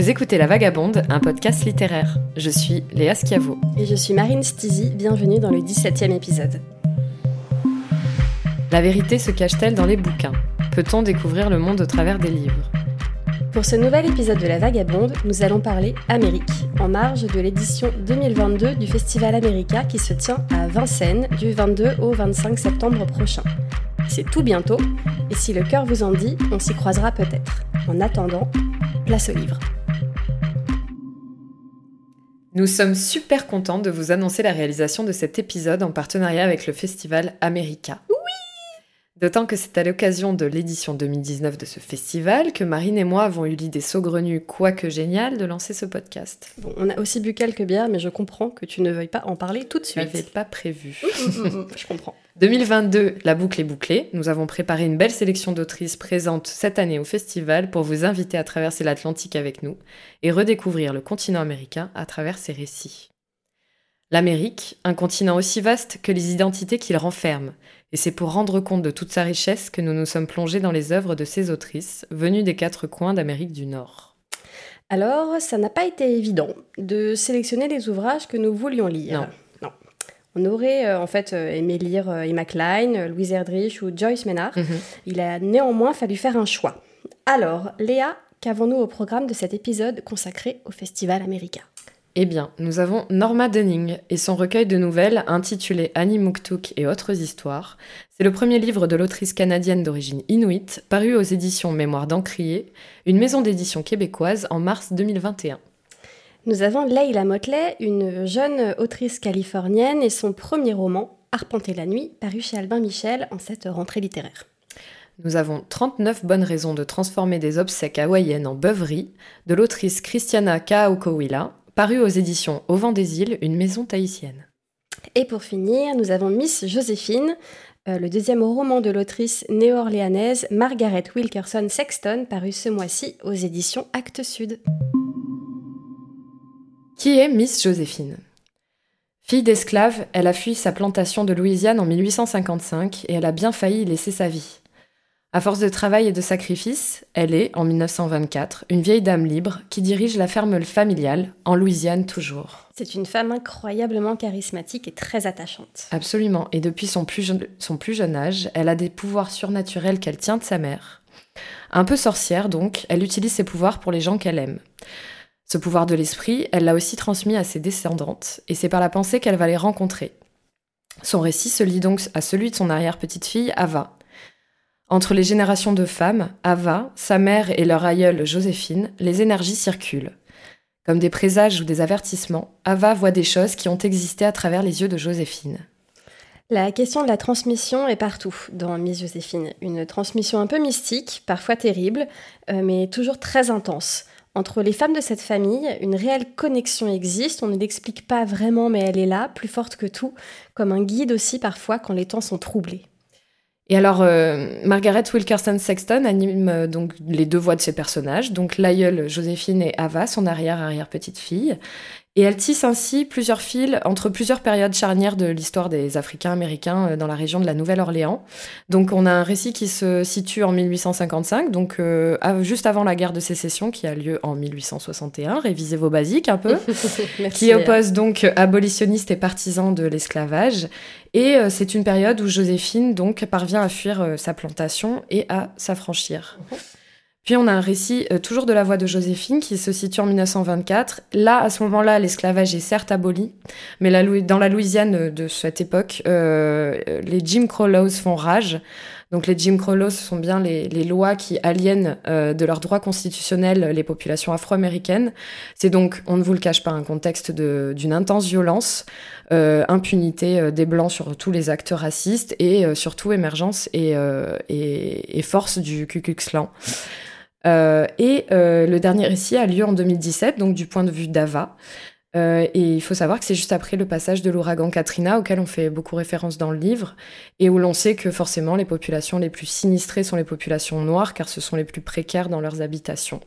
Vous écoutez La Vagabonde, un podcast littéraire. Je suis Léa Schiavo. Et je suis Marine Stizy, bienvenue dans le 17e épisode. La vérité se cache-t-elle dans les bouquins? Peut-on découvrir le monde au travers des livres? Pour ce nouvel épisode de La Vagabonde, nous allons parler Amérique, en marge de l'édition 2022 du Festival America qui se tient à Vincennes du 22 au 25 septembre prochain. C'est tout bientôt, et si le cœur vous en dit, on s'y croisera peut-être. En attendant, place au livre. Nous sommes super contents de vous annoncer la réalisation de cet épisode en partenariat avec le festival America. D'autant que c'est à l'occasion de l'édition 2019 de ce festival que Marine et moi avons eu l'idée saugrenue, quoique géniale, de lancer ce podcast. Bon, on a aussi bu quelques bières, mais je comprends que tu ne veuilles pas en parler tout de suite. n'avais pas prévu. je comprends. 2022, la boucle est bouclée. Nous avons préparé une belle sélection d'autrices présentes cette année au festival pour vous inviter à traverser l'Atlantique avec nous et redécouvrir le continent américain à travers ses récits. L'Amérique, un continent aussi vaste que les identités qu'il renferme, et c'est pour rendre compte de toute sa richesse que nous nous sommes plongés dans les œuvres de ces autrices, venues des quatre coins d'Amérique du Nord. Alors, ça n'a pas été évident de sélectionner les ouvrages que nous voulions lire. Non. On aurait euh, en fait euh, aimé lire euh, Emma Klein, Louise Erdrich ou Joyce Ménard. Mhm. Il a néanmoins fallu faire un choix. Alors, Léa, qu'avons-nous au programme de cet épisode consacré au Festival américain? Eh bien, nous avons Norma Dunning et son recueil de nouvelles intitulé Annie Muktuk et autres histoires. C'est le premier livre de l'autrice canadienne d'origine inuit, paru aux éditions Mémoire d'Encrier, une maison d'édition québécoise en mars 2021. Nous avons Leila Motley, une jeune autrice californienne, et son premier roman, Arpenter la nuit, paru chez Albin Michel en cette rentrée littéraire. Nous avons 39 bonnes raisons de transformer des obsèques hawaïennes en beuverie, de l'autrice Christiana Kaokowila, paru aux éditions Au vent des îles, une maison tahitienne. Et pour finir, nous avons Miss Joséphine, euh, le deuxième roman de l'autrice néo-orléanaise Margaret Wilkerson Sexton, paru ce mois-ci aux éditions Actes Sud. Qui est Miss Joséphine? Fille d'esclave, elle a fui sa plantation de Louisiane en 1855 et elle a bien failli y laisser sa vie. À force de travail et de sacrifices, elle est, en 1924, une vieille dame libre qui dirige la ferme familiale, en Louisiane toujours. C'est une femme incroyablement charismatique et très attachante. Absolument, et depuis son plus, jeune, son plus jeune âge, elle a des pouvoirs surnaturels qu'elle tient de sa mère. Un peu sorcière donc, elle utilise ses pouvoirs pour les gens qu'elle aime. Ce pouvoir de l'esprit, elle l'a aussi transmis à ses descendantes, et c'est par la pensée qu'elle va les rencontrer. Son récit se lie donc à celui de son arrière-petite-fille, Ava. Entre les générations de femmes, Ava, sa mère et leur aïeule Joséphine, les énergies circulent. Comme des présages ou des avertissements, Ava voit des choses qui ont existé à travers les yeux de Joséphine. La question de la transmission est partout dans Miss Joséphine. Une transmission un peu mystique, parfois terrible, euh, mais toujours très intense. Entre les femmes de cette famille, une réelle connexion existe, on ne l'explique pas vraiment mais elle est là, plus forte que tout, comme un guide aussi parfois quand les temps sont troublés. Et alors, euh, Margaret Wilkerson Sexton anime euh, donc les deux voix de ses personnages, donc l'aïeule Joséphine et Ava, son arrière-arrière-petite-fille. Et elle tisse ainsi plusieurs fils entre plusieurs périodes charnières de l'histoire des Africains américains euh, dans la région de la Nouvelle-Orléans. Donc on a un récit qui se situe en 1855, donc euh, juste avant la guerre de sécession qui a lieu en 1861. Révisez vos basiques un peu. qui oppose donc abolitionnistes et partisans de l'esclavage. Et euh, c'est une période où Joséphine donc parvient à fuir sa plantation et à s'affranchir. Mhm. Puis on a un récit euh, toujours de la voix de Joséphine qui se situe en 1924. Là, à ce moment-là, l'esclavage est certes aboli, mais la, dans la Louisiane de cette époque, euh, les Jim Crow laws font rage. Donc les Jim Crow laws, ce sont bien les, les lois qui aliènent euh, de leurs droits constitutionnels les populations afro-américaines. C'est donc, on ne vous le cache pas, un contexte d'une intense violence, euh, impunité euh, des Blancs sur tous les actes racistes et surtout émergence et, et, et, force du Ku Klux Klan. Euh, et euh, le dernier récit a lieu en 2017, donc du point de vue d'Ava. Euh, et il faut savoir que c'est juste après le passage de l'ouragan Katrina, auquel on fait beaucoup référence dans le livre, et où l'on sait que forcément les populations les plus sinistrées sont les populations noires, car ce sont les plus précaires dans leurs habitations.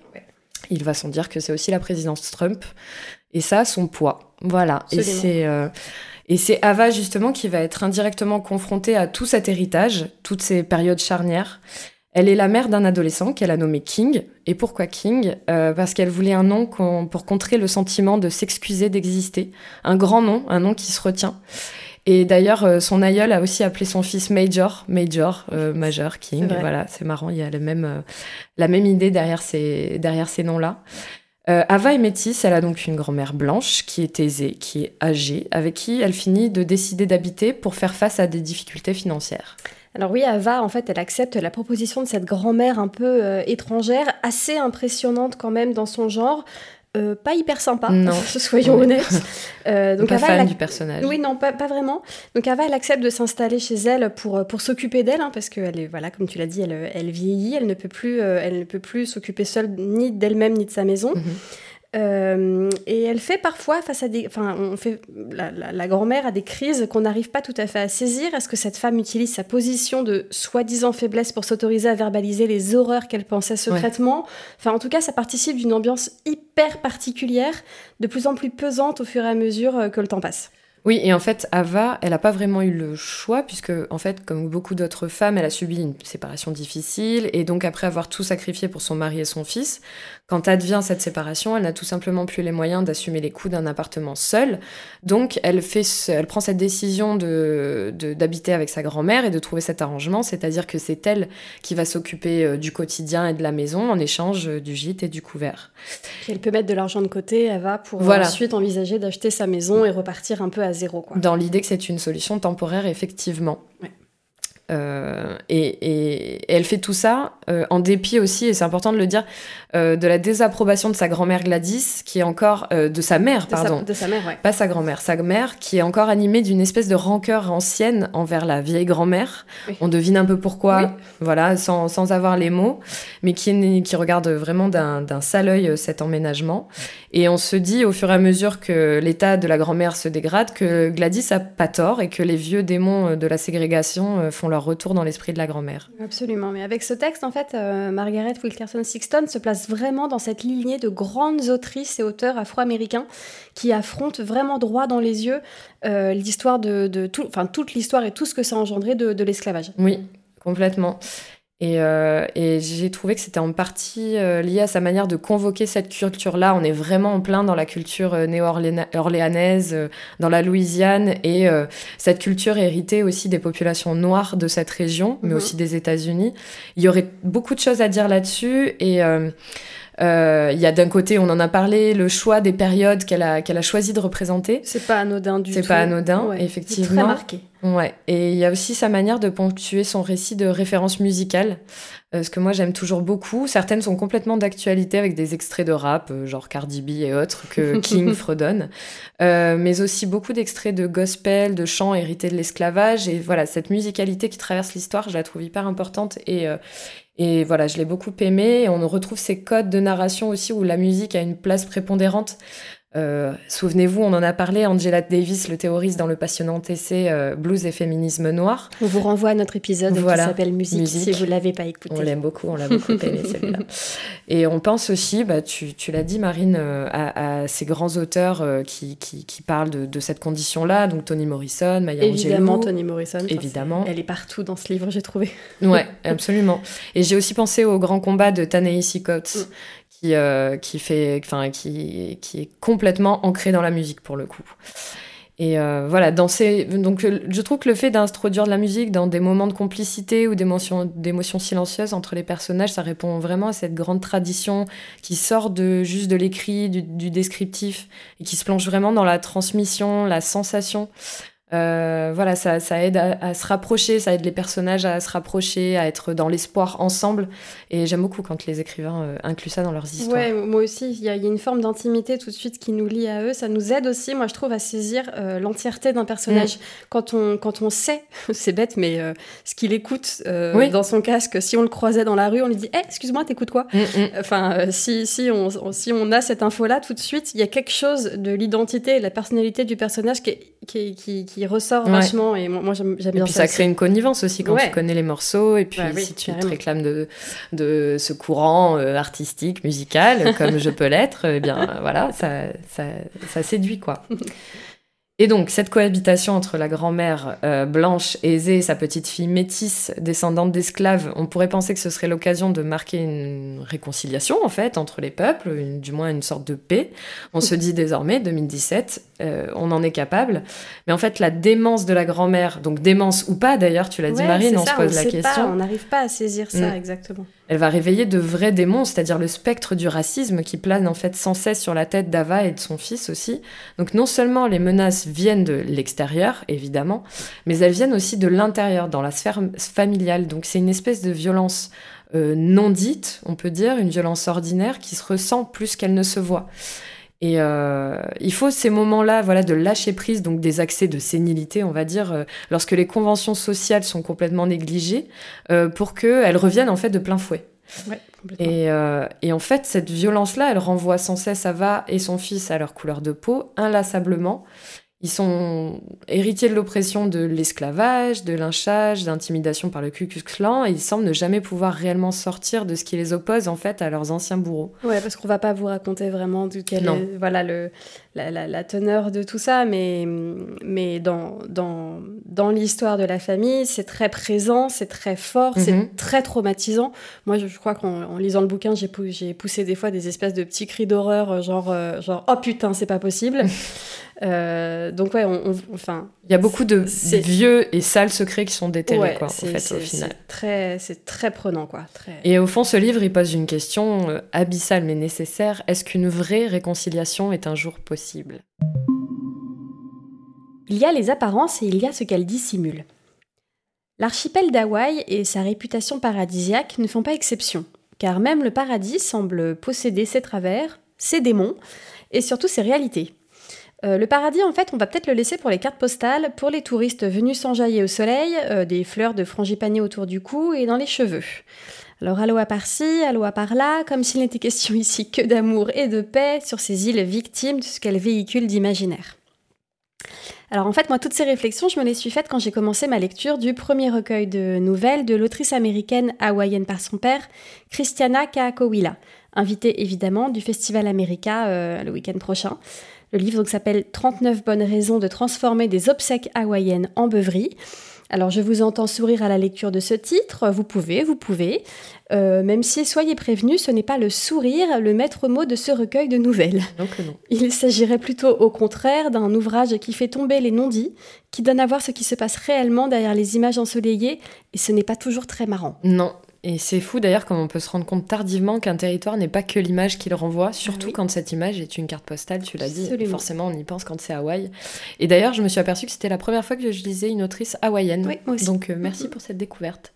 Il va sans dire que c'est aussi la présidence Trump, et ça a son poids. Voilà. Et c'est et c'est Ava justement qui va être indirectement confrontée à tout cet héritage, toutes ces périodes charnières, Elle est la mère d'un adolescent qu'elle a nommé King. Et pourquoi King? Euh, Parce qu'elle voulait un nom pour contrer le sentiment de s'excuser d'exister. Un grand nom, un nom qui se retient. Et d'ailleurs, euh, son aïeul a aussi appelé son fils Major, Major, euh, Major King. Voilà, c'est marrant, il y a le même, la même idée derrière ces, derrière ces noms-là. Ava est métisse, elle a donc une grand-mère blanche qui est aisée, qui est âgée, avec qui elle finit de décider d'habiter pour faire face à des difficultés financières. Alors oui, Ava, en fait, elle accepte la proposition de cette grand-mère un peu euh, étrangère, assez impressionnante quand même dans son genre. Euh, pas hyper sympa, non. soyons honnêtes. Euh, donc pas fan du personnage. Oui, non, pas, vraiment. Donc Ava, elle accepte de s'installer chez elle pour, pour s'occuper d'elle, hein, parce qu'elle est, voilà, comme tu l'as dit, elle, elle, vieillit, elle ne peut plus, elle ne peut plus s'occuper seule ni d'elle-même ni de sa maison. Mhm. Euh, et elle fait parfois face à des. Enfin, on fait. La, grand-mère a des crises qu'on n'arrive pas tout à fait à saisir. Est-ce que cette femme utilise sa position de soi-disant faiblesse pour s'autoriser à verbaliser les horreurs qu'elle pensait secrètement? Enfin, en tout cas, ça participe d'une ambiance hyper particulière, de plus en plus pesante au fur et à mesure euh, que le temps passe. Oui, et en fait, Ava, elle n'a pas vraiment eu le choix, puisque, en fait, comme beaucoup d'autres femmes, elle a subi une séparation difficile, et donc après avoir tout sacrifié pour son mari et son fils, quand advient cette séparation, elle n'a tout simplement plus les moyens d'assumer les coûts d'un appartement seule. Donc, elle, fait, elle prend cette décision d'habiter de, d'habiter avec sa grand-mère et de trouver cet arrangement, c'est-à-dire que c'est elle qui va s'occuper euh, du quotidien et de la maison en échange euh, du gîte et du couvert. elle peut mettre de l'argent de côté, Ava, pour ensuite envisager d'acheter sa maison et repartir un peu à zéro. Quoi. Dans l'idée que c'est une solution temporaire, effectivement. Euh, et, elle fait tout ça euh, en dépit aussi, et c'est important de le dire, euh, de la désapprobation de sa grand-mère Gladys, qui est encore de sa mère, pardon, de sa, mère, ouais. pas sa grand-mère, sa mère, qui est encore animée d'une espèce de rancœur ancienne envers la vieille grand-mère. On devine un peu pourquoi, voilà, sans, sans, avoir les mots, mais qui, qui regarde vraiment d'un sale œil cet emménagement. Et on se dit au fur et à mesure que l'état de la grand-mère se dégrade, que Gladys a pas tort et que les vieux démons de la ségrégation font leur retour dans l'esprit de la grand-mère. Absolument, mais avec ce texte, en fait, euh, Margaret Wilkerson Sixton se place vraiment dans cette lignée de grandes autrices et auteurs afro-américains qui affrontent vraiment droit dans les yeux euh, l'histoire de, tout, enfin toute l'histoire et tout ce que ça a engendré de, de l'esclavage. Oui, complètement. Euh, et, j'ai trouvé que c'était en partie euh, lié à sa manière de convoquer cette culture-là. On est vraiment en plein dans la culture euh, néo-orléanaise, dans la Louisiane, et cette culture héritée aussi des populations noires de cette région, mais mhm. aussi des États-Unis. Il y aurait beaucoup de choses à dire là-dessus, et euh, il y a d'un côté, on en a parlé, le choix des périodes qu'elle a, qu'elle a choisi de représenter. C'est pas anodin du tout. C'est pas anodin, effectivement. Très marqué. Ouais. Et il y a aussi sa manière de ponctuer son récit de références musicales, euh, ce que moi j'aime toujours beaucoup. Certaines sont complètement d'actualité avec des extraits de rap, euh, genre Cardi B et autres, que King fredonne, mais aussi beaucoup d'extraits de gospel, de chants hérités de l'esclavage. Et voilà, cette musicalité qui traverse l'histoire, je la trouve hyper importante et, et voilà, je l'ai beaucoup aimé. On retrouve ces codes de narration aussi où la musique a une place prépondérante. Euh, souvenez-vous, on en a parlé, Angela Davis le théorise dans le passionnant essai euh, Blues et féminisme noir. On vous renvoie à notre épisode qui s'appelle musique, si vous ne l'avez pas écouté. On l'aime beaucoup, on l'a beaucoup aimé celui-là. Et on pense aussi, bah, tu, tu l'as dit Marine, euh, à, ces grands auteurs qui, qui, qui, parlent de, de cette condition-là, donc Toni Morrison, Maya Évidemment, Toni Morrison. Évidemment. elle est partout dans ce livre, j'ai trouvé. ouais, absolument. Et j'ai aussi pensé au grand combat de Ta-Nehisi Coates, qui, euh, qui, fait, qui, qui est complètement ancré dans la musique pour le coup. Et euh, voilà, dans donc je trouve que le fait d'introduire de la musique dans des moments de complicité ou d'émotions silencieuses entre les personnages, ça répond vraiment à cette grande tradition qui sort de juste de l'écrit, du, descriptif, et qui se plonge vraiment dans la transmission, la sensation. Euh, voilà, ça, ça aide à, se rapprocher, ça aide les personnages à se rapprocher, à être dans l'espoir ensemble. Et j'aime beaucoup quand les écrivains euh, incluent ça dans leurs histoires. Ouais, moi aussi, il y, a une forme d'intimité tout de suite qui nous lie à eux. Ça nous aide aussi, moi je trouve, à saisir euh, l'entièreté d'un personnage. Mm. Quand, on, quand on sait, c'est bête, mais ce qu'il écoute dans son casque, si on le croisait dans la rue, on lui dit hey, excuse-moi, t'écoutes quoi? Mm, mm. Enfin, si, si, on, si on a cette info-là, tout de suite, il y a quelque chose de l'identité et de la personnalité du personnage qui, qui, qui, qui ressort vachement et moi, j'aime bien et puis ça. crée une connivence aussi quand tu connais les morceaux et puis si tu te réclames de, de ce courant euh, artistique, musical, comme je peux l'être, eh bien voilà, ça, ça, ça séduit quoi. Et donc, cette cohabitation entre la grand-mère euh, blanche aisée et sa petite fille métisse, descendante d'esclaves, on pourrait penser que ce serait l'occasion de marquer une réconciliation, en fait, entre les peuples, du moins une sorte de paix. On se dit désormais, 2017, euh, on en est capable. Mais en fait, la démence de la grand-mère, donc démence ou pas d'ailleurs, tu l'as dit Marine, on se pose la question. on n'arrive pas à saisir ça mm. exactement. Elle va réveiller de vrais démons, c'est-à-dire le spectre du racisme qui plane en fait sans cesse sur la tête d'Ava et de son fils aussi. Donc non seulement les menaces viennent de l'extérieur, évidemment, mais elles viennent aussi de l'intérieur, dans la sphère familiale. Donc c'est une espèce de violence euh, non dite, on peut dire, une violence ordinaire qui se ressent plus qu'elle ne se voit. Et euh, il faut ces moments-là, voilà, de lâcher prise, donc des accès de sénilité, on va dire, euh, lorsque les conventions sociales sont complètement négligées, euh, pour qu'elles reviennent en fait de plein fouet. Ouais, et, et, en fait, cette violence-là, elle renvoie sans cesse Ava et son fils à leur couleur de peau, inlassablement. Ils sont héritiers de l'oppression de l'esclavage, de lynchage, d'intimidation par le Ku Klux Klan, et ils semblent ne jamais pouvoir réellement sortir de ce qui les oppose en fait à leurs anciens bourreaux. Ouais, parce qu'on va pas vous raconter vraiment du quel est, voilà le la, la, teneur de tout ça, mais mais dans dans dans l'histoire de la famille, c'est très présent, c'est très fort, c'est mhm. très traumatisant. Moi, je, crois qu'en lisant le bouquin, j'ai poussé des fois des espèces de petits cris d'horreur, genre euh, genre oh putain, c'est pas possible. Euh, donc ouais, on, enfin, il y a beaucoup de vieux et sales secrets qui sont déterrés quoi, fait, au final. Très, c'est très prenant quoi. Très... Et au fond, ce livre, il pose une question euh, abyssale mais nécessaire. Est-ce qu'une vraie réconciliation est un jour possible? Il y a les apparences et il y a ce qu'elles dissimulent. L'archipel d'Hawaï et sa réputation paradisiaque ne font pas exception, car même le paradis semble posséder ses travers, ses démons et surtout ses réalités. Euh, le paradis, en fait, on va peut-être le laisser pour les cartes postales, pour les touristes venus s'enjailler au soleil, euh, des fleurs de frangipanier autour du cou et dans les cheveux. Alors aloha par-ci, aloha par-là, comme s'il n'était question ici que d'amour et de paix sur ces îles victimes de ce qu'elles véhiculent d'imaginaire. Alors en fait, moi, toutes ces réflexions, je me les suis faites quand j'ai commencé ma lecture du premier recueil de nouvelles de l'autrice américaine hawaïenne par son père, Christiana Kaakowila, invitée évidemment du Festival America euh, le week-end prochain. Le livre s'appelle 39 bonnes raisons de transformer des obsèques hawaïennes en beuverie. Alors je vous entends sourire à la lecture de ce titre, vous pouvez, vous pouvez, euh, même si soyez prévenus, ce n'est pas le sourire le maître mot de ce recueil de nouvelles. Donc non. Il s'agirait plutôt au contraire d'un ouvrage qui fait tomber les non-dits, qui donne à voir ce qui se passe réellement derrière les images ensoleillées, et ce n'est pas toujours très marrant. Non, et c'est fou d'ailleurs comme on peut se rendre compte tardivement qu'un territoire n'est pas que l'image qu'il renvoie, surtout quand cette image est une carte postale, tu l'as dit. Forcément, on y pense quand c'est Hawaï. Et d'ailleurs, je me suis aperçue que c'était la première fois que je lisais une autrice hawaïenne. Donc euh, merci pour cette découverte.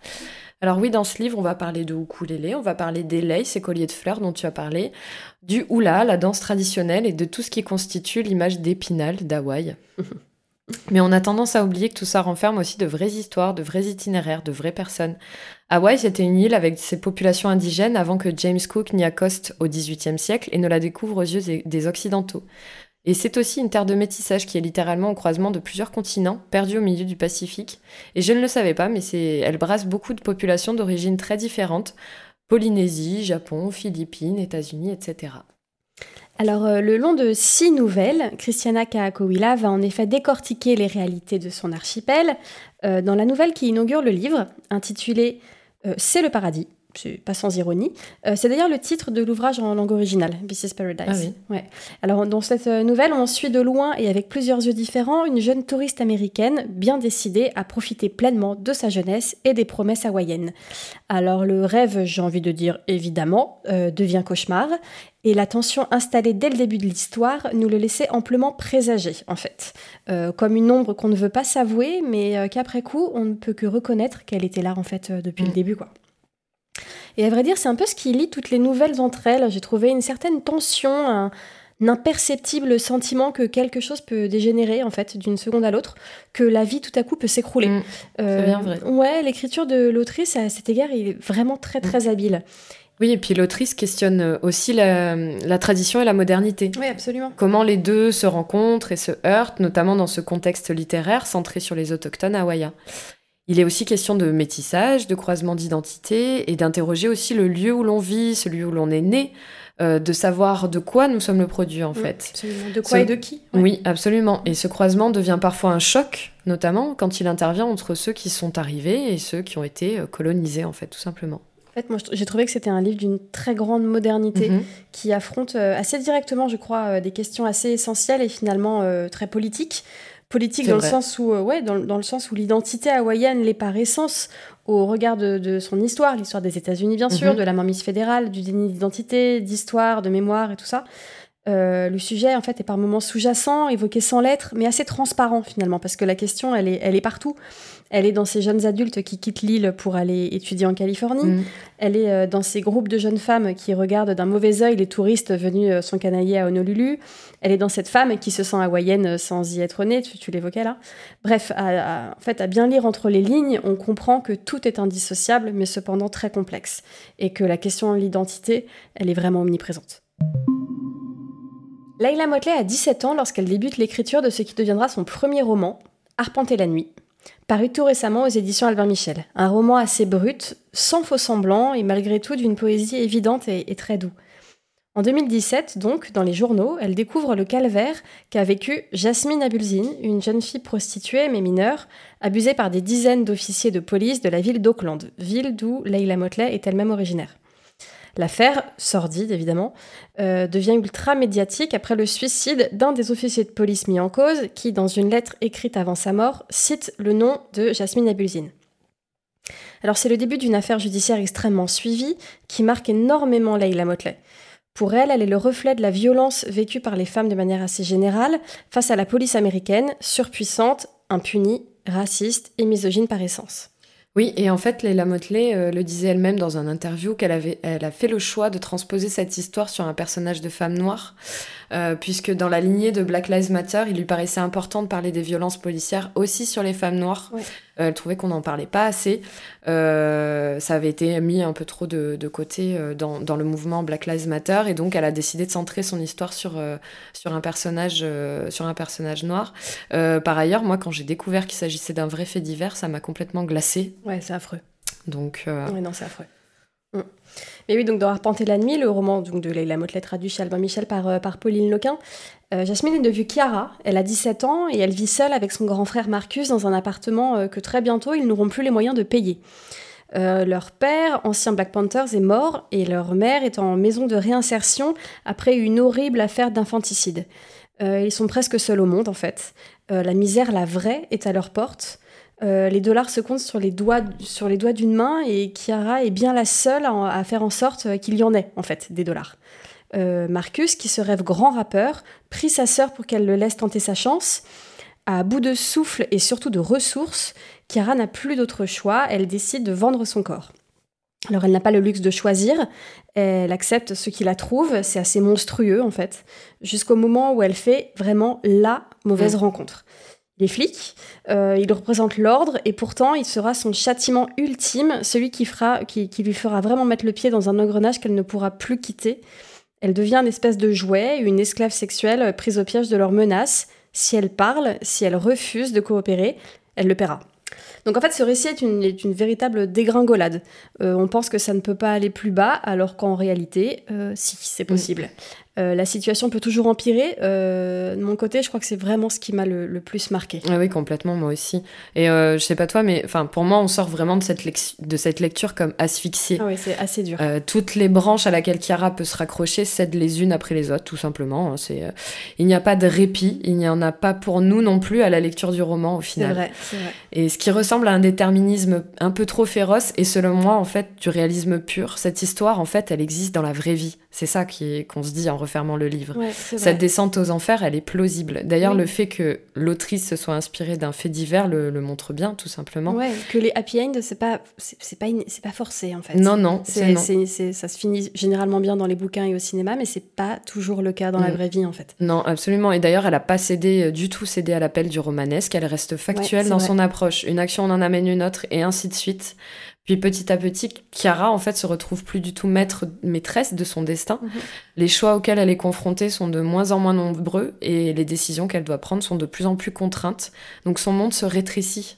Alors oui, dans ce livre, on va parler de ukulélé, on va parler des lei, ces colliers de fleurs dont tu as parlé, du hula, la danse traditionnelle et de tout ce qui constitue l'image d'épinal d'Hawaï. Mais on a tendance à oublier que tout ça renferme aussi de vraies histoires, de vrais itinéraires, de vraies personnes. Hawaï, c'était une île avec ses populations indigènes avant que James Cook n'y accoste au XVIIIe siècle et ne la découvre aux yeux des Occidentaux. Et c'est aussi une terre de métissage qui est littéralement au croisement de plusieurs continents, perdue au milieu du Pacifique. Et je ne le savais pas, mais elle brasse beaucoup de populations d'origines très différentes Polynésie, Japon, Philippines, États-Unis, etc. Alors, euh, le long de six nouvelles, Christiana Kaakowila va en effet décortiquer les réalités de son archipel. Euh, dans la nouvelle qui inaugure le livre, intitulée euh, C'est le paradis, c'est pas sans ironie. Euh, c'est d'ailleurs le titre de l'ouvrage en langue originale, This is Paradise. Ah ouais. Alors dans cette euh, nouvelle, on suit de loin et avec plusieurs yeux différents une jeune touriste américaine bien décidée à profiter pleinement de sa jeunesse et des promesses hawaïennes. Alors le rêve, j'ai envie de dire évidemment, euh, devient cauchemar et la tension installée dès le début de l'histoire nous le laissait amplement présager, en fait. comme une ombre qu'on ne veut pas s'avouer, mais qu'après coup, on ne peut que reconnaître qu'elle était là, en fait, depuis le mm. début, quoi. Et à vrai dire, c'est un peu ce qui lie toutes les nouvelles entre elles. J'ai trouvé une certaine tension, un, imperceptible sentiment que quelque chose peut dégénérer en fait d'une seconde à l'autre, que la vie tout à coup peut s'écrouler. Mmh, c'est bien vrai. Euh, ouais, l'écriture de l'autrice à cet égard est vraiment très très mmh. habile. Oui, et puis l'autrice questionne aussi la, tradition et la modernité. Oui, absolument. Comment les deux se rencontrent et se heurtent, notamment dans ce contexte littéraire centré sur les autochtones hawaïens. Il est aussi question de métissage, de croisement d'identité et d'interroger aussi le lieu où l'on vit, celui où l'on est né, euh, de savoir de quoi nous sommes le produit en fait. Absolument. De quoi et de qui Oui, absolument. Et ce croisement devient parfois un choc, notamment quand il intervient entre ceux qui sont arrivés et ceux qui ont été euh, colonisés en fait, tout simplement. En fait, moi, j'ai trouvé que c'était un livre d'une très grande modernité Mhm. qui affronte euh, assez directement, je crois, euh, des questions assez essentielles et finalement euh, très politiques. Politique dans vrai. le sens où, euh, ouais, dans, dans le sens où l'identité hawaïenne l'est par essence au regard de, de son histoire, l'histoire des États-Unis bien sûr, Mhm. de la mainmise fédérale, du déni d'identité, d'histoire, de mémoire et tout ça. Euh, le sujet en fait est par moments sous-jacent, évoqué sans lettres, mais assez transparent finalement, parce que la question elle est, elle est partout. Elle est dans ces jeunes adultes qui quittent l'île pour aller étudier en Californie. Mm. Elle est euh, dans ces groupes de jeunes femmes qui regardent d'un mauvais œil les touristes venus euh, s'encanailler à Honolulu. Elle est dans cette femme qui se sent hawaïenne euh, sans y être née, tu, tu l'évoquais là. Bref, à- à- en fait, à bien lire entre les lignes, on comprend que tout est indissociable, mais cependant très complexe. Et que la question de l'identité, elle est vraiment omniprésente. Leila Motley a 17 ans lorsqu'elle débute l'écriture de ce qui deviendra son premier roman, Arpenter la nuit, paru tout récemment aux éditions Albin Michel. Un roman assez brut, sans faux semblant et malgré tout d'une poésie évidente et, et très doux. En 2017, donc, dans les journaux, elle découvre le calvaire qu'a vécu Jasmine Abulzine, une jeune fille prostituée mais mineure, abusée par des dizaines d'officiers de police de la ville d'Auckland, ville d'où Leila Motley est elle-même originaire. L'affaire, sordide évidemment, euh, devient ultra médiatique après le suicide d'un des officiers de police mis en cause, qui, dans une lettre écrite avant sa mort, cite le nom de Jasmine Abulzine. Alors c'est le début d'une affaire judiciaire extrêmement suivie qui marque énormément Leila Motley. Pour elle, elle est le reflet de la violence vécue par les femmes de manière assez générale face à la police américaine, surpuissante, impunie, raciste et misogyne par essence. Oui, et en fait, Leila Motley euh, le disait elle-même dans un interview qu'elle avait, elle a fait le choix de transposer cette histoire sur un personnage de femme noire, euh, puisque dans la lignée de Black Lives Matter, il lui paraissait important de parler des violences policières aussi sur les femmes noires. Euh, elle trouvait qu'on n'en parlait pas assez. Euh, ça avait été mis un peu trop de, de côté dans, dans le mouvement Black Lives Matter, et donc elle a décidé de centrer son histoire sur, sur, un, personnage, sur un personnage noir. Par ailleurs, moi, quand j'ai découvert qu'il s'agissait d'un vrai fait divers, ça m'a complètement glacée. Ouais, c'est affreux. Donc, euh, Ouais, non, c'est affreux. Mm. Mais oui, donc dans Arpenter la nuit, le roman donc, de Leila Motley traduit chez Albin Michel par, euh, par Pauline Lequin, euh, Jasmine est devenue Chiara, elle a 17 ans et elle vit seule avec son grand frère Marcus dans un appartement euh, que très bientôt ils n'auront plus les moyens de payer. Leur père, ancien Black Panthers, est mort et leur mère est en maison de réinsertion après une horrible affaire d'infanticide. Ils sont presque seuls au monde en fait. La misère, la vraie, est à leur porte. Euh, les dollars se comptent sur les doigts, sur les doigts d'une main et Chiara est bien la seule à, à faire en sorte qu'il y en ait en fait des dollars. Euh, Marcus, qui se rêve grand rappeur, prie sa sœur pour qu'elle le laisse tenter sa chance. À bout de souffle et surtout de ressources, Chiara n'a plus d'autre choix, elle décide de vendre son corps. Alors elle n'a pas le luxe de choisir, elle accepte ce qui la trouve, c'est assez monstrueux en fait, jusqu'au moment où elle fait vraiment la mauvaise Mm. rencontre. Les flics, euh, il représente l'ordre et pourtant il sera son châtiment ultime, celui qui, lui fera vraiment mettre le pied dans un engrenage qu'elle ne pourra plus quitter. Elle devient une espèce de jouet, une esclave sexuelle prise au piège de leurs menaces. Si elle parle, si elle refuse de coopérer, elle le paiera. Donc en fait, ce récit est une, véritable dégringolade. Euh, on pense que ça ne peut pas aller plus bas, alors qu'en réalité, euh, si, c'est possible. Euh, la situation peut toujours empirer. Euh, de mon côté, je crois que c'est vraiment ce qui m'a le, le plus marqué. Ah oui, complètement, moi aussi. Et euh, je sais pas toi, mais enfin pour moi, on sort vraiment de cette, lec- de cette lecture comme asphyxiée. Ah oui, c'est assez dur. Toutes les branches à laquelle Chiara peut se raccrocher cèdent les unes après les autres, tout simplement. hein. C'est, il n'y a pas de répit, il n'y en a pas pour nous non plus à la lecture du roman au c'est final. vrai, c'est vrai. Et ce qui ressemble à un déterminisme un peu trop féroce et selon moi en fait du réalisme pur. Cette histoire en fait, elle existe dans la vraie vie. C'est ça qui qu'on se dit en refermant le livre. Ouais. Cette descente aux enfers, elle est plausible. D'ailleurs, Oui. le fait que l'autrice se soit inspirée d'un fait divers le, le montre bien, tout simplement. Ouais, que les happy end, c'est pas, c'est pas, c'est pas forcé en fait. Non, non, c'est ça se finit généralement bien dans les bouquins et au cinéma, mais c'est pas toujours le cas dans la Mm. vraie vie en fait. Non, absolument. Et d'ailleurs, elle a pas cédé euh, du tout cédé à l'appel du romanesque. Elle reste factuelle dans vrai. son approche. Une action en en amène une autre et ainsi de suite. Puis petit à petit, Chiara en fait se retrouve plus du tout maître maîtresse de son destin. Mhm. Les choix auxquels elle est confrontée sont de moins en moins nombreux et les décisions qu'elle doit prendre sont de plus en plus contraintes. Donc son monde se rétrécit.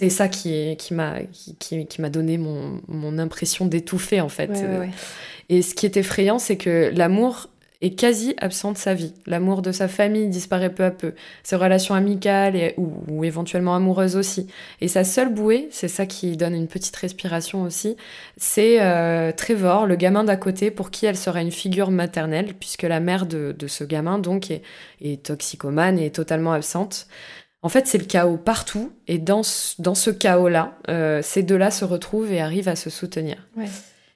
C'est ça qui, qui m'a qui, qui, m'a donné mon, mon impression d'étouffer, en fait. Et ce qui est effrayant, c'est que l'amour est quasi absent de sa vie. L'amour de sa famille disparaît peu à peu, ses relations amicales et, ou, éventuellement amoureuses aussi. Et sa seule bouée, c'est ça qui donne une petite respiration aussi, c'est euh, Trevor, le gamin d'à côté, pour qui elle sera une figure maternelle, puisque la mère de, ce gamin donc est, toxicomane et totalement absente. En fait, c'est le chaos partout, et dans ce, dans ce chaos-là, euh, ces deux-là se retrouvent et arrivent à se soutenir. Ouais.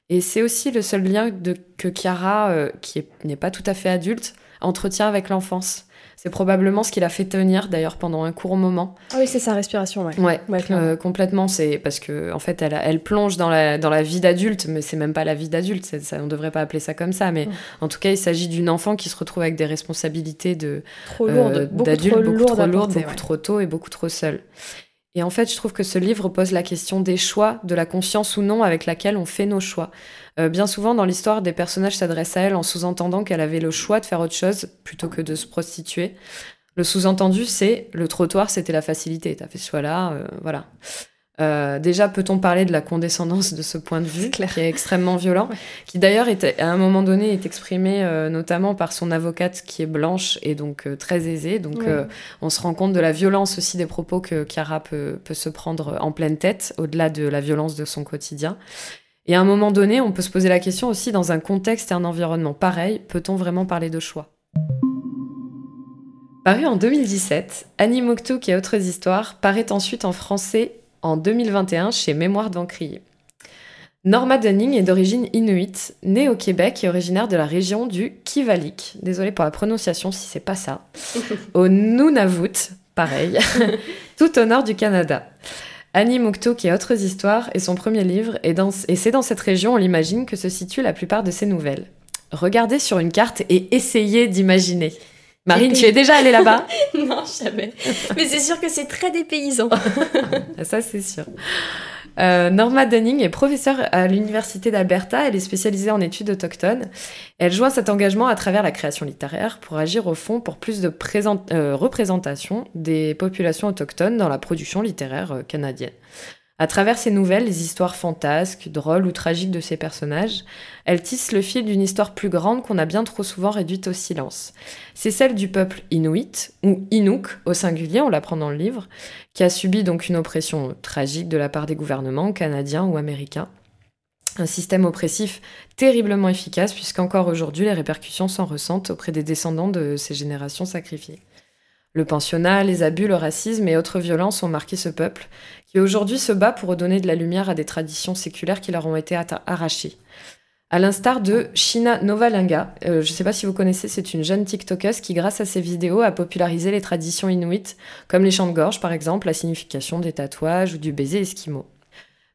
Et c'est aussi le seul lien de, que Chiara, euh, qui n'est pas tout à fait adulte, entretient avec l'enfance. C'est probablement ce qui l'a fait tenir d'ailleurs pendant un court moment. Ah oui, c'est sa respiration, ouais. Ouais, euh, complètement. C'est parce que en fait, elle, elle plonge dans la, dans la vie d'adulte, mais c'est même pas la vie d'adulte. Ça, on devrait pas appeler ça comme ça, mais en tout cas, il s'agit d'une enfant qui se retrouve avec des responsabilités de trop lourdes, euh, beaucoup trop lourdes, beaucoup trop tôt et beaucoup trop seule. Et en fait, je trouve que ce livre pose la question des choix, de la conscience ou non avec laquelle on fait nos choix. Euh, bien souvent, dans l'histoire, des personnages s'adressent à elle en sous-entendant qu'elle avait le choix de faire autre chose plutôt que de se prostituer. Le sous-entendu, c'est le trottoir, c'était la facilité. T'as fait ce choix-là, euh, voilà. Euh, déjà, peut-on parler de la condescendance de ce point de vue, qui est extrêmement violent, qui d'ailleurs, à un moment donné, est exprimé euh, notamment par son avocate qui est blanche et donc euh, très aisée. Donc, on se rend compte de la violence aussi des propos que Chiara peut, peut se prendre en pleine tête, au-delà de la violence de son quotidien. Et à un moment donné, on peut se poser la question aussi, dans un contexte et un environnement pareil, peut-on vraiment parler de choix? Paru en 2017, Annie Moktouk et autres histoires paraît ensuite en français en 2021 chez Mémoire d'Encrier. Norma Dunning est d'origine inuite, née au Québec et originaire de la région du Kivalik. Désolée pour la prononciation si c'est pas ça. au Nunavut, pareil, tout au nord du Canada. Annie Muktuk et autres histoires est son premier livre et, et c'est dans cette région, on l'imagine, que se situent la plupart de ses nouvelles. Regardez sur une carte et essayez d'imaginer. Marine, tu es déjà allée là-bas Non, jamais. Mais c'est sûr que c'est très dépaysant. Ça, c'est sûr. Euh, Norma Dunning est professeure à l'Université d'Alberta. Elle est spécialisée en études autochtones. Elle joint cet engagement à travers la création littéraire pour agir au fond pour plus de euh, représentation des populations autochtones dans la production littéraire euh, canadienne. À travers ses nouvelles, les histoires fantasques, drôles ou tragiques de ses personnages, elle tisse le fil d'une histoire plus grande qu'on a bien trop souvent réduite au silence. C'est celle du peuple inuit, ou Inuk au singulier, on l'apprend dans le livre, qui a subi donc une oppression tragique de la part des gouvernements canadiens ou américains. Un système oppressif terriblement efficace puisqu'encore aujourd'hui les répercussions s'en ressentent auprès des descendants de ces générations sacrifiées. Le pensionnat, les abus, le racisme et autres violences ont marqué ce peuple, qui aujourd'hui se bat pour redonner de la lumière à des traditions séculaires qui leur ont été arrachées. À l'instar de Shina Novalinga, euh, je ne sais pas si vous connaissez, c'est une jeune TikTokeuse qui, grâce à ses vidéos, a popularisé les traditions inuites, comme les chants de gorge par exemple, la signification des tatouages ou du baiser esquimau.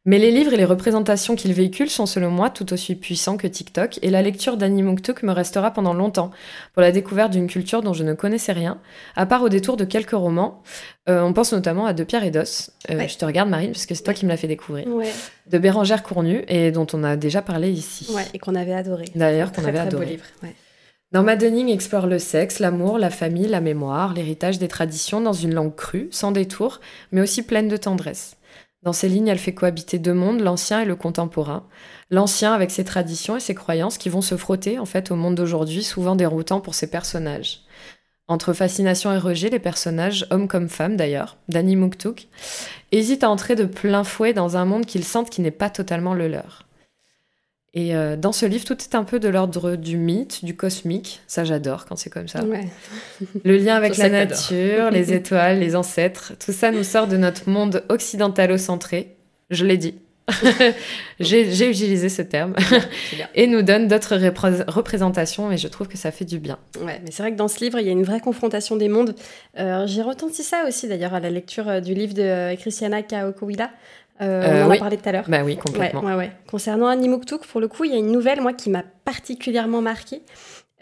Mais les livres et les représentations qu'ils véhiculent sont selon moi tout aussi puissants que TikTok, et la lecture d'Annie Muktuk me restera pendant longtemps pour la découverte d'une culture dont je ne connaissais rien, à part au détour de quelques romans. Euh, on pense notamment à De Pierre et d'Os. Euh, je te regarde Marine, parce que c'est toi qui me l'as fait découvrir. De Bérangère Cournu, et dont on a déjà parlé ici. Ouais, et qu'on avait adoré. D'ailleurs, qu'on avait très adoré. Beau livre. Norma Dunning explore le sexe, l'amour, la famille, la mémoire, l'héritage des traditions dans une langue crue, sans détour, mais aussi pleine de tendresse. Dans ces lignes, elle fait cohabiter deux mondes, l'ancien et le contemporain. L'ancien avec ses traditions et ses croyances qui vont se frotter en fait au monde d'aujourd'hui, souvent déroutant pour ses personnages. Entre fascination et rejet, les personnages, hommes comme femmes d'ailleurs, Danny Muktuk, hésitent à entrer de plein fouet dans un monde qu'ils sentent qui n'est pas totalement le leur. Et euh, dans ce livre, tout est un peu de l'ordre du mythe, du cosmique. Ça, j'adore quand c'est comme ça. Le lien avec la nature, les étoiles, les ancêtres, tout ça nous sort de notre monde occidentalo-centré. Je l'ai dit. J'ai utilisé ce terme. et nous donne d'autres représentations et je trouve que ça fait du bien. Ouais, mais c'est vrai que dans ce livre, il y a une vraie confrontation des mondes. Euh, j'ai retenti ça aussi d'ailleurs à la lecture euh, du livre de Christiana Kaokowila, euh, on en a parlé tout à l'heure. Bah oui, complètement. Ouais, ouais, Concernant Annie pour le coup, il y a une nouvelle, moi, qui m'a particulièrement marquée.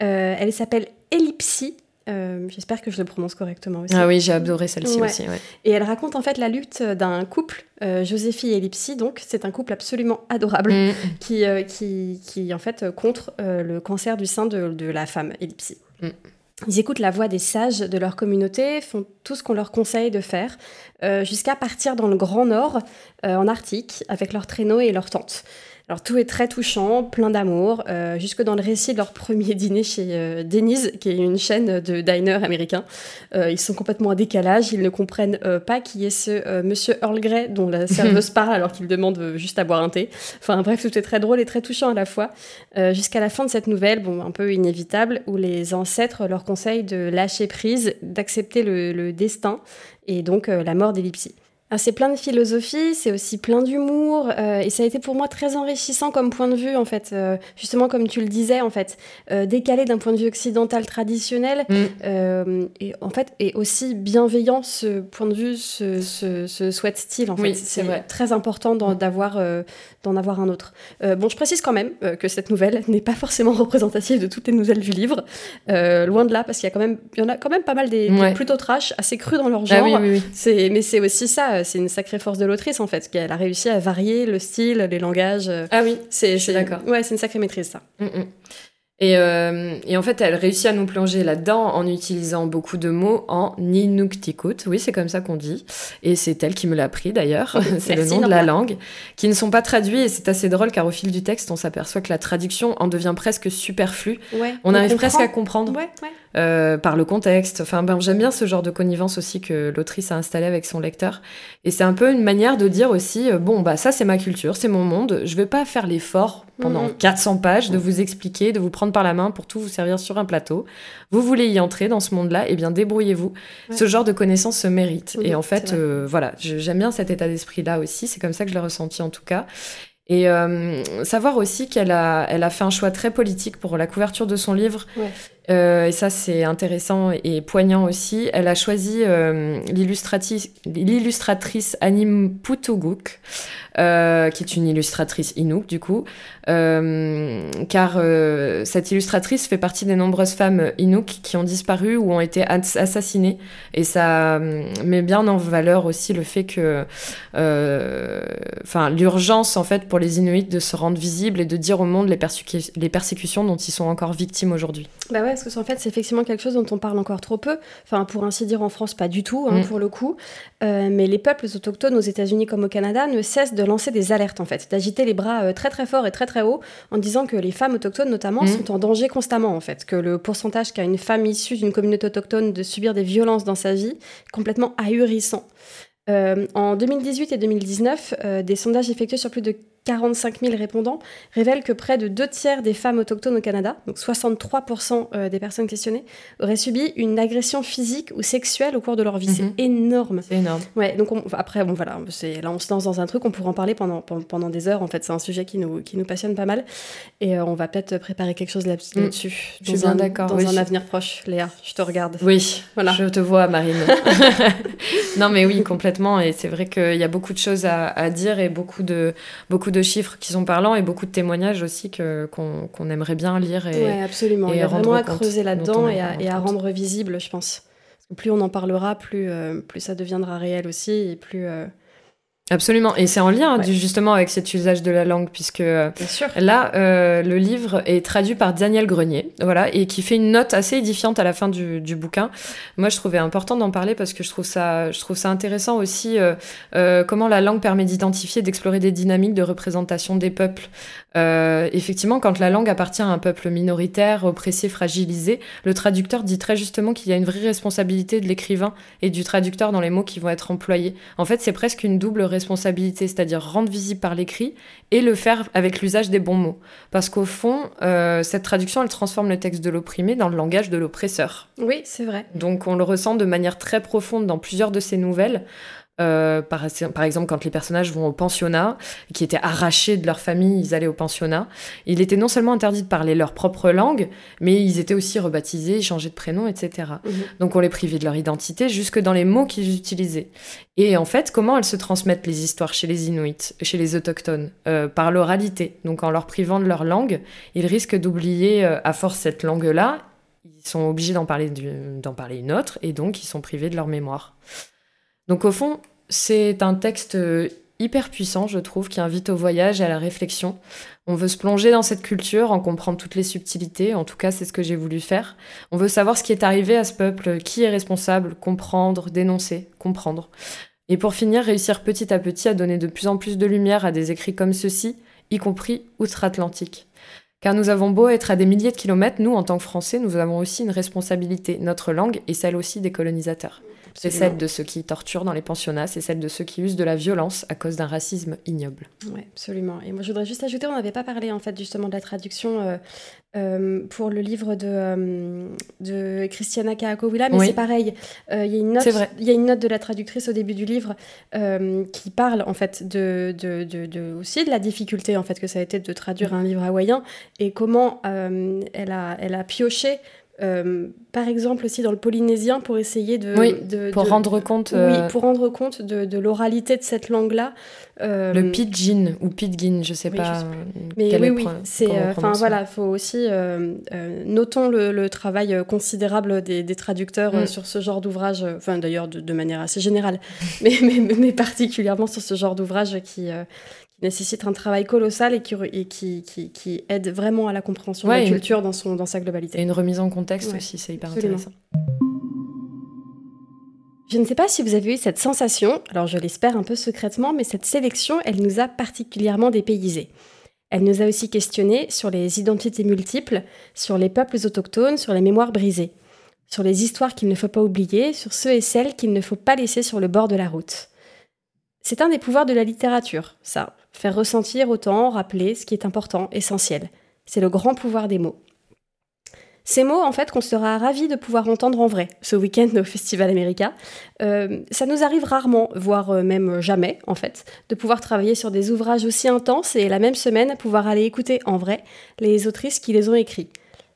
Euh, elle s'appelle Ellipsie. Euh, j'espère que je le prononce correctement aussi. Ah oui, j'ai adoré celle-ci aussi. Et elle raconte en fait la lutte d'un couple, Joséphie et Ellipsie. Donc, c'est un couple absolument adorable mm. qui, qui, qui, en fait, contre le cancer du sein de, de la femme, Ellipsie. Mm. Ils écoutent la voix des sages de leur communauté, font tout ce qu'on leur conseille de faire, jusqu'à partir dans le Grand Nord, en Arctique, avec leurs traîneaux et leurs tentes. Alors tout est très touchant, plein d'amour, euh, jusque dans le récit de leur premier dîner chez euh, Denise, qui est une chaîne de diner américain. Euh, ils sont complètement en décalage, ils ne comprennent pas qui est ce monsieur Earl Grey dont la serveuse parle alors qu'il demande juste à boire un thé. Enfin bref, tout est très drôle et très touchant à la fois. Jusqu'à la fin de cette nouvelle, bon un peu inévitable, où les ancêtres leur conseillent de lâcher prise, d'accepter le, le, destin et donc la mort d'Ellipsie. Ah, c'est plein de philosophie, c'est aussi plein d'humour, euh, et ça a été pour moi très enrichissant comme point de vue, en fait. Euh, justement, comme tu le disais, en fait, euh, décalé d'un point de vue occidental traditionnel, mm. et en fait, et aussi bienveillant ce point de vue, ce, ce, souhaite-t-il, en fait. c'est très important d'en, d'avoir, d'en avoir un autre. bon, je précise quand même que cette nouvelle n'est pas forcément représentative de toutes les nouvelles du livre, loin de là, parce qu'il y a quand même, il y en a quand même pas mal des, plutôt trash, assez crus dans leur ah genre. c'est, mais c'est aussi ça c'est une sacrée force de l'autrice en fait, qu'elle a réussi à varier le style, les langages. Ah oui, c'est, d'accord. Ouais, c'est une sacrée maîtrise ça. Mm, mm. Euh, et, en fait, elle réussit à nous plonger là-dedans en utilisant beaucoup de mots en Inuktitut. Oui, c'est comme ça qu'on dit. Et c'est elle qui me l'a appris d'ailleurs. c'est le nom de la langue. Qui ne sont pas traduits. Et c'est assez drôle car au fil du texte, on s'aperçoit que la traduction en devient presque superflue. on, arrive presque à comprendre. Euh, par le contexte. Enfin, ben, j'aime bien ce genre de connivence aussi que l'autrice a installé avec son lecteur. Et c'est un peu une manière de dire aussi, euh, bon, bah ça c'est ma culture, c'est mon monde, je vais pas faire l'effort pendant 400 mm. pages de vous expliquer, de vous prendre par la main pour tout vous servir sur un plateau. Vous voulez y entrer dans ce monde-là, et eh bien débrouillez-vous. Ce genre de connaissance se mérite. et en fait, euh, voilà, j'aime bien cet état d'esprit-là aussi, c'est comme ça que je l'ai ressenti en tout cas. Et euh, savoir aussi qu'elle a, elle a fait un choix très politique pour la couverture de son livre. Euh, et ça, c'est intéressant et poignant aussi. Elle a choisi euh, l'illustratrice Anim Putuguk, euh, qui est une illustratrice Inuk, du coup, euh, car euh, cette illustratrice fait partie des nombreuses femmes Inuk qui ont disparu ou ont été assassinées. Et ça met bien en valeur aussi le fait que, enfin, l'urgence, en fait, pour les Inuits de se rendre visibles et de dire au monde les, les persécutions dont ils sont encore victimes aujourd'hui. Bah ouais, parce que en fait, c'est effectivement quelque chose dont on parle encore trop peu. Enfin, pour ainsi dire, en France, pas du tout, hein, mm. pour le coup. Euh, mais les peuples autochtones aux États-Unis comme au Canada ne cessent de lancer des alertes, en fait, d'agiter les bras euh, très très fort et très très haut, en disant que les femmes autochtones, notamment, mm. sont en danger constamment, en fait. Que le pourcentage qu'a une femme issue d'une communauté autochtone de subir des violences dans sa vie est complètement ahurissant. Euh, en 2018 et 2019, des sondages effectués sur plus de 45 000 répondants révèlent que près de deux tiers des femmes autochtones au Canada, donc 63% euh, des personnes questionnées, auraient subi une agression physique ou sexuelle au cours de leur vie. C'est mhm. énorme. C'est énorme. Ouais, donc après, bon voilà, là on se lance dans un truc, on pourrait en parler pendant, pendant des heures. En fait, c'est un sujet qui nous, qui nous passionne pas mal. Et euh, on va peut-être préparer quelque chose mm. là-dessus. Je suis bien d'accord. Dans un avenir proche, Léa, je te regarde. Oui, voilà. je te vois, Marine. non, mais oui, complètement. Et c'est vrai qu'il y a beaucoup de choses à, à dire et beaucoup de, beaucoup de de chiffres qui sont parlants et beaucoup de témoignages aussi que, qu'on, aimerait bien lire. Et, ouais, absolument. Et Il y a vraiment à creuser là-dedans et à, et à, rendre visible, je pense. Plus on en parlera, plus, euh, plus ça deviendra réel aussi et plus. Euh, Absolument, et c'est en lien justement avec cet usage de la langue, puisque là, euh, le livre est traduit par Daniel Grenier, voilà, et qui fait une note assez édifiante à la fin du, du bouquin. Moi, je trouvais important d'en parler parce que je trouve ça, je trouve ça intéressant aussi euh, euh, comment la langue permet d'identifier, d'explorer des dynamiques de représentation des peuples. Euh, effectivement, quand la langue appartient à un peuple minoritaire, oppressé, fragilisé, le traducteur dit très justement qu'il y a une vraie responsabilité de l'écrivain et du traducteur dans les mots qui vont être employés. En fait, c'est presque une double responsabilité, c'est-à-dire rendre visible par l'écrit et le faire avec l'usage des bons mots. Parce qu'au fond, euh, cette traduction, elle transforme le texte de l'opprimé dans le langage de l'oppresseur. Oui, c'est vrai. Donc on le ressent de manière très profonde dans plusieurs de ses nouvelles. Euh, par, par, exemple, quand les personnages vont au pensionnat, qui étaient arrachés de leur famille, ils allaient au pensionnat. Il était non seulement interdit de parler leur propre langue, mais ils étaient aussi rebaptisés, changés de prénom, etc. Mhm. Donc on les privait de leur identité jusque dans les mots qu'ils utilisaient. Et en fait, comment elles se transmettent les histoires chez les Inuits, chez les autochtones? Euh, Par l'oralité. Donc en leur privant de leur langue, ils risquent d'oublier euh, à force cette langue-là. Ils sont obligés d'en parler, d'en parler une autre, et donc ils sont privés de leur mémoire. Donc au fond, c'est un texte hyper puissant, je trouve, qui invite au voyage et à la réflexion. On veut se plonger dans cette culture, en comprendre toutes les subtilités, en tout cas c'est ce que j'ai voulu faire. On veut savoir ce qui est arrivé à ce peuple, qui est responsable, comprendre, dénoncer, comprendre. Et pour finir, réussir petit à petit à donner de plus en plus de lumière à des écrits comme ceux-ci, y compris outre-Atlantique. Car nous avons beau être à des milliers de kilomètres, nous, en tant que Français, nous avons aussi une responsabilité. Notre langue est celle aussi des colonisateurs. C'est celle de ceux qui torturent dans les pensionnats, c'est celle de ceux qui usent de la violence à cause d'un racisme ignoble. Oui, absolument. Et moi, je voudrais juste ajouter, on n'avait pas parlé en fait justement de la traduction euh, euh, pour le livre de, euh, de Christiana Kaakowila, mais c'est pareil. Il y, a une note, y a une note de la traductrice au début du livre qui parle en fait de, de, de, aussi de la difficulté en fait que ça a été de traduire un livre hawaïen et comment elle, a, elle a pioché euh, par exemple aussi dans le polynésien pour essayer de, oui, pour rendre compte oui euh, pour rendre compte de, de l'oralité de cette langue là euh, le pidgin ou pidgin je sais pas mais oui oui c'est enfin voilà faut aussi notons le, travail considérable des, des traducteurs mm. sur ce genre d'ouvrage enfin d'ailleurs de, de, manière assez générale mais, mais, mais, particulièrement sur ce genre d'ouvrage qui nécessite un travail colossal et qui, et qui, qui, aide vraiment à la compréhension de la culture dans, son, dans sa globalité. Et une remise en contexte aussi, c'est hyper intéressant. Je ne sais pas si vous avez eu cette sensation, alors je l'espère un peu secrètement, mais cette sélection, elle nous a particulièrement dépaysés. Elle nous a aussi questionnés sur les identités multiples, sur les peuples autochtones, sur les mémoires brisées, sur les histoires qu'il ne faut pas oublier, sur ceux et celles qu'il ne faut pas laisser sur le bord de la route. C'est un des pouvoirs de la littérature, ça. Faire ressentir autant, rappeler ce qui est important, essentiel. C'est le grand pouvoir des mots. Ces mots, en fait, qu'on sera ravis de pouvoir entendre en vrai ce week-end au Festival America. Euh, ça nous arrive rarement, voire euh, même jamais, en fait, de pouvoir travailler sur des ouvrages aussi intenses et la même semaine pouvoir aller écouter en vrai les autrices qui les ont écrits.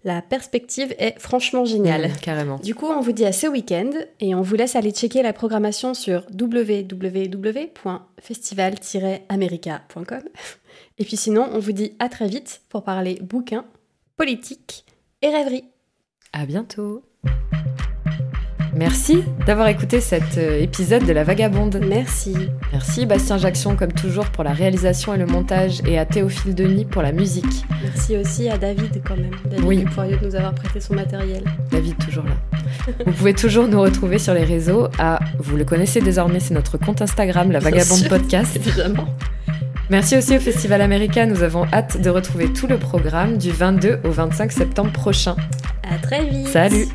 La perspective est franchement géniale. Mmh, carrément. Du coup, on vous dit à ce week-end et on vous laisse aller checker la programmation sur www.festival-america.com. Et puis sinon, on vous dit à très vite pour parler bouquins, politique et rêverie. À bientôt. Merci d'avoir écouté cet euh, épisode de La Vagabonde. Merci. Merci Bastien Jackson comme toujours pour la réalisation et le montage et à Théophile Denis pour la musique. Merci aussi à David quand même. David oui. de nous avoir prêté son matériel. David toujours là. vous pouvez toujours nous retrouver sur les réseaux à, vous le connaissez désormais, c'est notre compte Instagram, La Vagabonde Podcast. Évidemment. Merci aussi au Festival Américain. Nous avons hâte de retrouver tout le programme du 22 au 25 septembre prochain. À très vite. Salut.